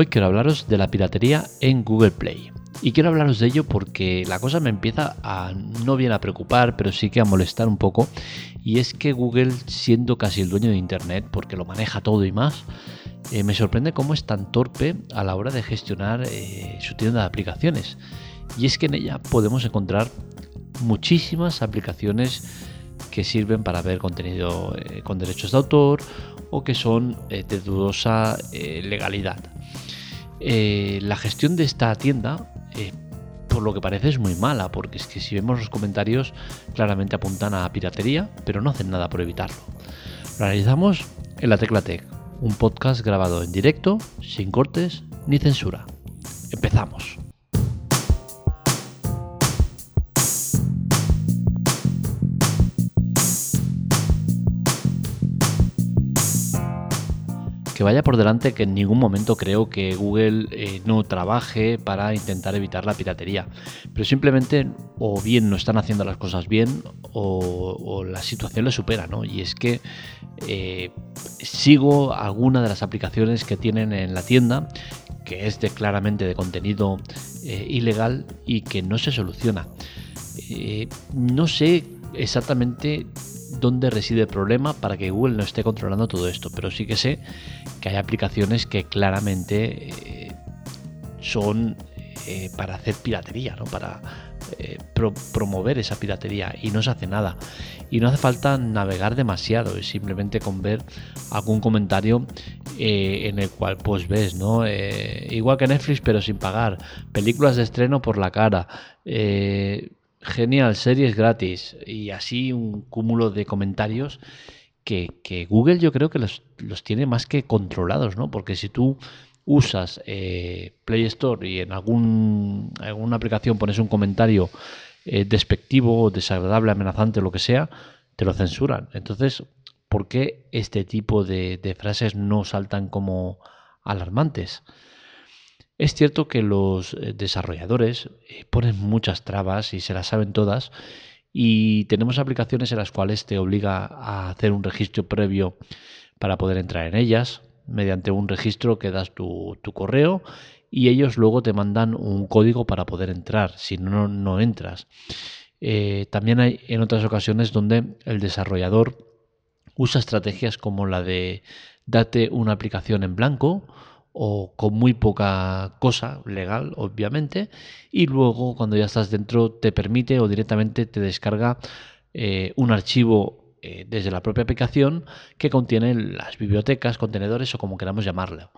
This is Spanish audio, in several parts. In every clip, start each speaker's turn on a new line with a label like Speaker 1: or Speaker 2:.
Speaker 1: Hoy quiero hablaros de la piratería en Google Play. Y quiero hablaros de ello porque la cosa me empieza a no bien a preocupar, pero sí que a molestar un poco. Y es que Google, siendo casi el dueño de Internet, porque lo maneja todo y más, eh, me sorprende cómo es tan torpe a la hora de gestionar eh, su tienda de aplicaciones. Y es que en ella podemos encontrar muchísimas aplicaciones que sirven para ver contenido eh, con derechos de autor o que son de dudosa legalidad. La gestión de esta tienda por lo que parece es muy mala, porque es que si vemos los comentarios claramente apuntan a piratería, pero no hacen nada por evitarlo. Lo analizamos en la Tecla Tech, un podcast grabado en directo, sin cortes ni censura. Empezamos. Que vaya por delante que en ningún momento creo que Google eh, no trabaje para intentar evitar la piratería, pero simplemente o bien no están haciendo las cosas bien o, la situación le supera, ¿no? Y es que eh, sigo alguna de las aplicaciones que tienen en la tienda que es de, claramente de contenido eh, ilegal y que no se soluciona. no sé exactamente dónde reside el problema para que Google no esté controlando todo esto, pero sí que sé que hay aplicaciones que claramente eh, son eh, para hacer piratería, ¿no? para eh, promover esa piratería y no se hace nada. Y no hace falta navegar demasiado, es simplemente con ver algún comentario en el cual pues ves, ¿no? igual que Netflix pero sin pagar, películas de estreno por la cara genial, series gratis y así un cúmulo de comentarios que, Google yo creo que los, tiene más que controlados, ¿no? Porque si tú usas eh, Play Store y en algún, alguna aplicación pones un comentario eh, despectivo, desagradable, amenazante, lo que sea, te lo censuran. Entonces, ¿por qué este tipo de, de frases no saltan como alarmantes? Es cierto que los eh, desarrolladores eh, ponen muchas trabas y se las saben todas y tenemos aplicaciones en las cuales te obliga a hacer un registro previo para poder entrar en ellas mediante un registro que das tu, correo y ellos luego te mandan un código para poder entrar, si no, no entras. Eh, también hay en otras ocasiones donde el desarrollador usa estrategias como la de date una aplicación en blanco o con muy poca cosa legal, obviamente, y luego cuando ya estás dentro te permite o directamente te descarga eh, un archivo eh, desde la propia aplicación que contiene las bibliotecas, contenedores o como queramos llamarlo.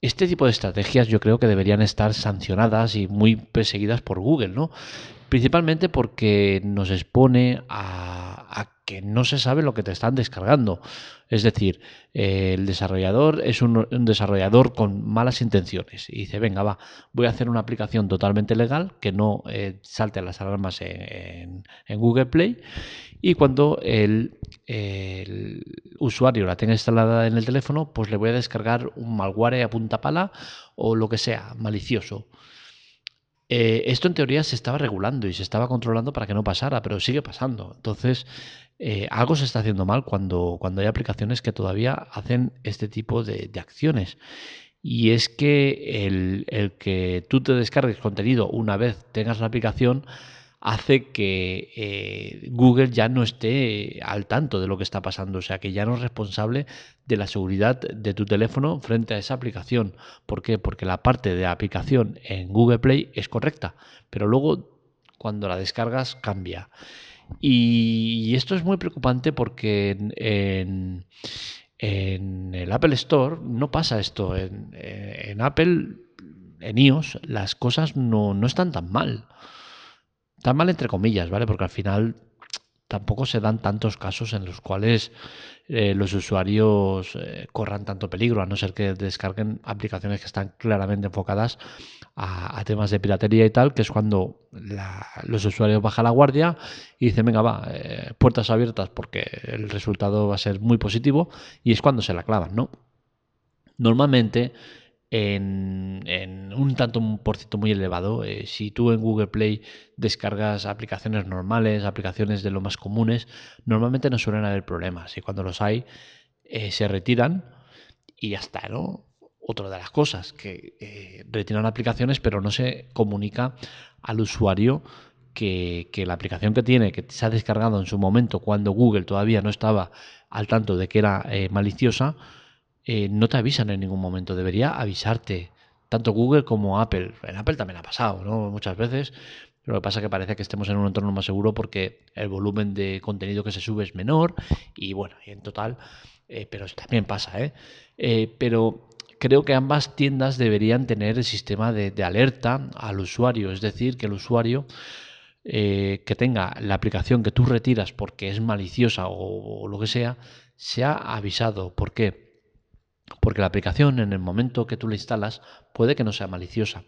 Speaker 1: Este tipo de estrategias yo creo que deberían estar sancionadas y muy perseguidas por Google, ¿no? Principalmente porque nos expone a, que no se sabe lo que te están descargando. Es decir, eh, el desarrollador es un, desarrollador con malas intenciones y dice, venga, va, voy a hacer una aplicación totalmente legal que no eh, salte las alarmas en, Google Play y cuando el, el, usuario la tenga instalada en el teléfono, pues le voy a descargar un malware a punta pala o lo que sea, malicioso. Eh, esto en teoría se estaba regulando y se estaba controlando para que no pasara, pero sigue pasando. Entonces, eh, algo se está haciendo mal cuando, cuando hay aplicaciones que todavía hacen este tipo de, acciones. Y es que el, el, que tú te descargues contenido una vez tengas la aplicación hace que eh, Google ya no esté al tanto de lo que está pasando, o sea, que ya no es responsable de la seguridad de tu teléfono frente a esa aplicación. ¿Por qué? Porque la parte de aplicación en Google Play es correcta, pero luego cuando la descargas cambia. Y esto es muy preocupante porque en, el Apple Store no pasa esto. En, Apple, en iOS, las cosas no, no están tan mal. Tan mal entre comillas, ¿vale? Porque al final tampoco se dan tantos casos en los cuales eh, los usuarios eh, corran tanto peligro, a no ser que descarguen aplicaciones que están claramente enfocadas a, temas de piratería y tal, que es cuando los usuarios bajan la guardia y dicen, venga, va, eh, puertas abiertas porque el resultado va a ser muy positivo y es cuando se la clavan, ¿no? Normalmente en, un tanto un por ciento muy elevado. Eh, si tú en Google Play descargas aplicaciones normales, aplicaciones de lo más comunes, normalmente no suelen haber problemas y cuando los hay eh, se retiran y ya está, ¿no? otra de las cosas, que eh, retiran aplicaciones pero no se comunica al usuario que, la aplicación que tiene, que se ha descargado en su momento cuando Google todavía no estaba al tanto de que era maliciosa, eh, no te avisan en ningún momento. Debería avisarte tanto Google como Apple. En Apple también ha pasado, ¿no? Muchas veces. Lo que pasa es que parece que estemos en un entorno más seguro porque el volumen de contenido que se sube es menor y bueno, en total, pero también pasa, ¿eh? pero creo que ambas tiendas deberían tener el sistema de, alerta al usuario, es decir, que el usuario eh, que tenga la aplicación que tú retiras porque es maliciosa o, lo que sea, sea avisado. ¿Por qué? Porque la aplicación en el momento que tú la instalas puede que no sea maliciosa,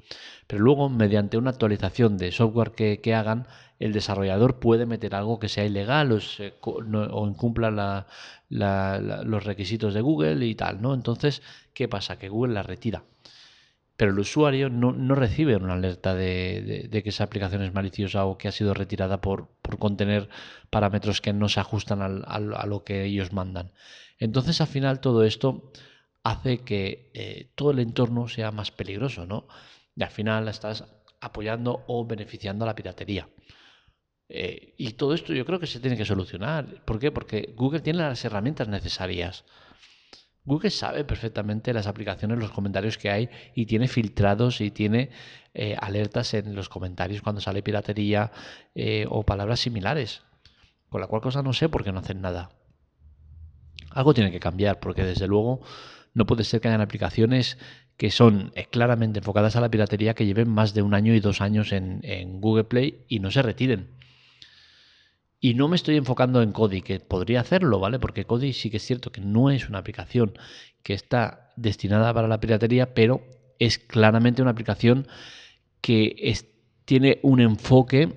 Speaker 1: pero luego mediante una actualización de software que, hagan, el desarrollador puede meter algo que sea ilegal o, incumpla los requisitos de Google y tal, ¿no? Entonces ¿Qué pasa? Que Google la retira. Pero el usuario no, recibe una alerta de, que esa aplicación es maliciosa o que ha sido retirada por, contener parámetros que no se ajustan a lo que ellos mandan. Entonces, al final, todo esto hace que eh, todo el entorno sea más peligroso, ¿no? Y al final estás apoyando o beneficiando a la piratería. Eh, y todo esto yo creo que se tiene que solucionar. ¿Por qué? Porque Google tiene las herramientas necesarias. Google sabe perfectamente las aplicaciones, los comentarios que hay y tiene filtrados y tiene eh, alertas en los comentarios cuando sale piratería o palabras similares. Con la cual cosa no sé por qué no hacen nada. Algo tiene que cambiar porque desde luego no puede ser que hayan aplicaciones que son eh, claramente enfocadas a la piratería que lleven más de un año y dos años en Google Play y no se retiren. Y no me estoy enfocando en Kodi, que podría hacerlo, ¿vale? Porque Kodi sí que es cierto que no es una aplicación que está destinada para la piratería, pero es claramente una aplicación que tiene un enfoque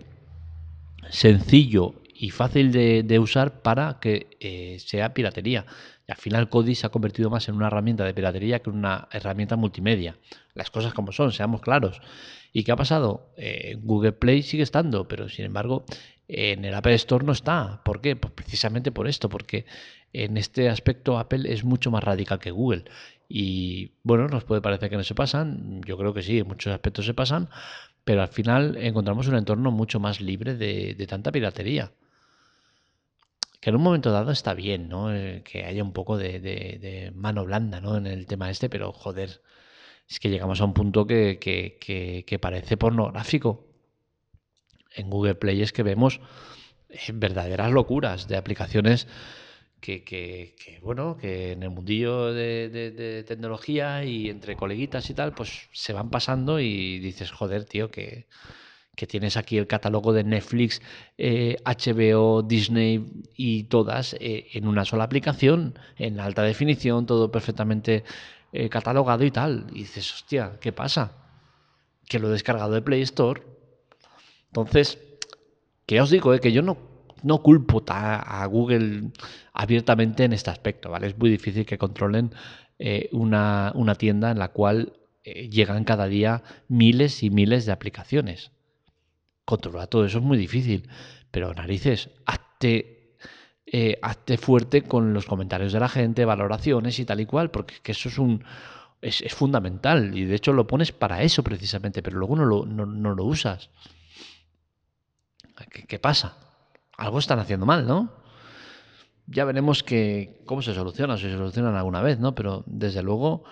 Speaker 1: sencillo y fácil de, usar para que eh, sea piratería. Y al final Kodi se ha convertido más en una herramienta de piratería que en una herramienta multimedia. Las cosas como son, seamos claros. ¿Y qué ha pasado? Eh, Google Play sigue estando, pero sin embargo en el Apple Store no está. ¿Por qué? Pues precisamente por esto, porque en este aspecto Apple es mucho más radical que Google. Y bueno, nos puede parecer que no se pasan, yo creo que sí, en muchos aspectos se pasan, pero al final encontramos un entorno mucho más libre de, tanta piratería. Que en un momento dado está bien, ¿no? Eh, que haya un poco de, mano blanda, ¿no? En el tema este, pero joder, es que llegamos a un punto que, que parece pornográfico en Google Play es que vemos eh, verdaderas locuras de aplicaciones que, bueno, que en el mundillo de, tecnología y entre coleguitas y tal, pues se van pasando y dices, joder, tío, que, tienes aquí el catálogo de Netflix, HBO, eh, Disney y todas eh, en una sola aplicación, en alta definición, todo perfectamente catalogado y tal. Y dices, hostia, ¿qué pasa? Que lo he descargado de Play Store entonces, que os digo, eh, que yo no, no culpo a Google abiertamente en este aspecto, ¿vale? Es muy difícil que controlen eh, una, tienda en la cual eh, llegan cada día miles y miles de aplicaciones. Controlar todo eso es muy difícil, pero narices, hazte, hazte fuerte con los comentarios de la gente, valoraciones y tal y cual, porque eso es un... Es, fundamental y de hecho lo pones para eso precisamente, pero luego no lo, no lo usas. ¿Qué, pasa? Algo están haciendo mal, ¿no? Ya veremos que, cómo se soluciona, si se solucionan alguna vez, ¿no? Pero desde luego,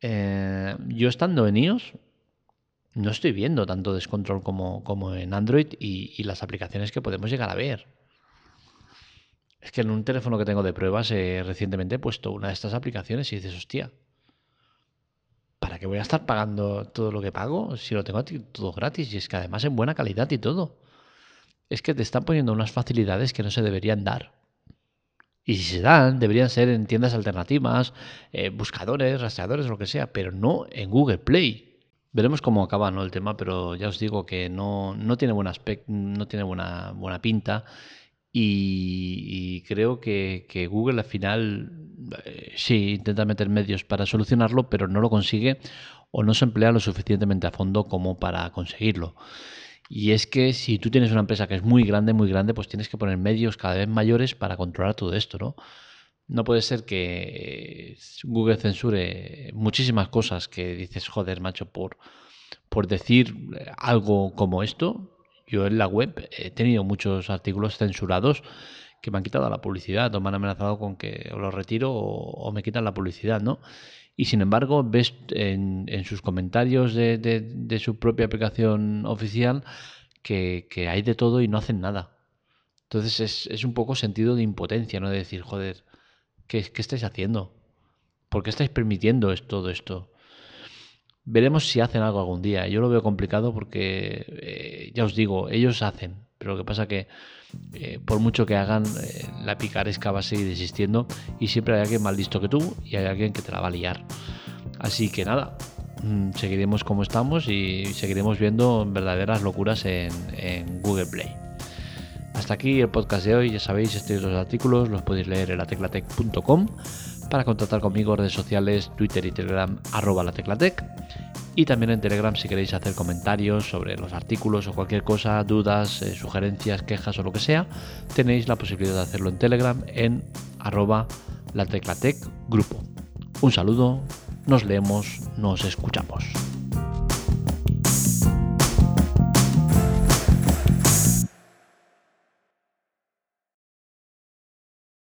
Speaker 1: eh, yo estando en iOS, no estoy viendo tanto descontrol como, como en Android y, las aplicaciones que podemos llegar a ver. Es que en un teléfono que tengo de pruebas eh, recientemente he puesto una de estas aplicaciones y dices, hostia, ¿para qué voy a estar pagando todo lo que pago si lo tengo todo gratis? Y es que además en buena calidad y todo es que te están poniendo unas facilidades que no se deberían dar. Y si se dan, deberían ser en tiendas alternativas, eh, buscadores, rastreadores, lo que sea, pero no en Google Play. Veremos cómo acaba ¿no? el tema, pero ya os digo que no, tiene buen aspecto, no tiene buena, buena pinta. Y, creo que, Google al final eh, sí intenta meter medios para solucionarlo, pero no lo consigue o no se emplea lo suficientemente a fondo como para conseguirlo. Y es que si tú tienes una empresa que es muy grande, muy grande, pues tienes que poner medios cada vez mayores para controlar todo esto, ¿no? No puede ser que Google censure muchísimas cosas que dices, joder, macho, por, por decir algo como esto. Yo en la web he tenido muchos artículos censurados que me han quitado la publicidad o me han amenazado con que los retiro o, me quitan la publicidad, ¿no? Y sin embargo, ves en, sus comentarios de, su propia aplicación oficial que, hay de todo y no hacen nada. Entonces es, es, un poco sentido de impotencia, ¿no? De decir, joder, ¿qué, qué estáis haciendo? ¿Por qué estáis permitiendo todo esto? Veremos si hacen algo algún día. Yo lo veo complicado porque, eh, ya os digo, ellos hacen, pero lo que pasa que eh, por mucho que hagan, eh, la picaresca va a seguir existiendo y siempre hay alguien más listo que tú y hay alguien que te la va a liar. Así que nada, mm, seguiremos como estamos y seguiremos viendo verdaderas locuras en Google Play. Hasta aquí el podcast de hoy, ya sabéis, estos dos artículos los podéis leer en lateclatec.com para contactar conmigo redes sociales, Twitter y Telegram, arroba lateclatec y también en Telegram si queréis hacer comentarios sobre los artículos o cualquier cosa, dudas, eh, sugerencias, quejas o lo que sea, tenéis la posibilidad de hacerlo en Telegram en arroba la tecla grupo. Un saludo, nos leemos, nos escuchamos.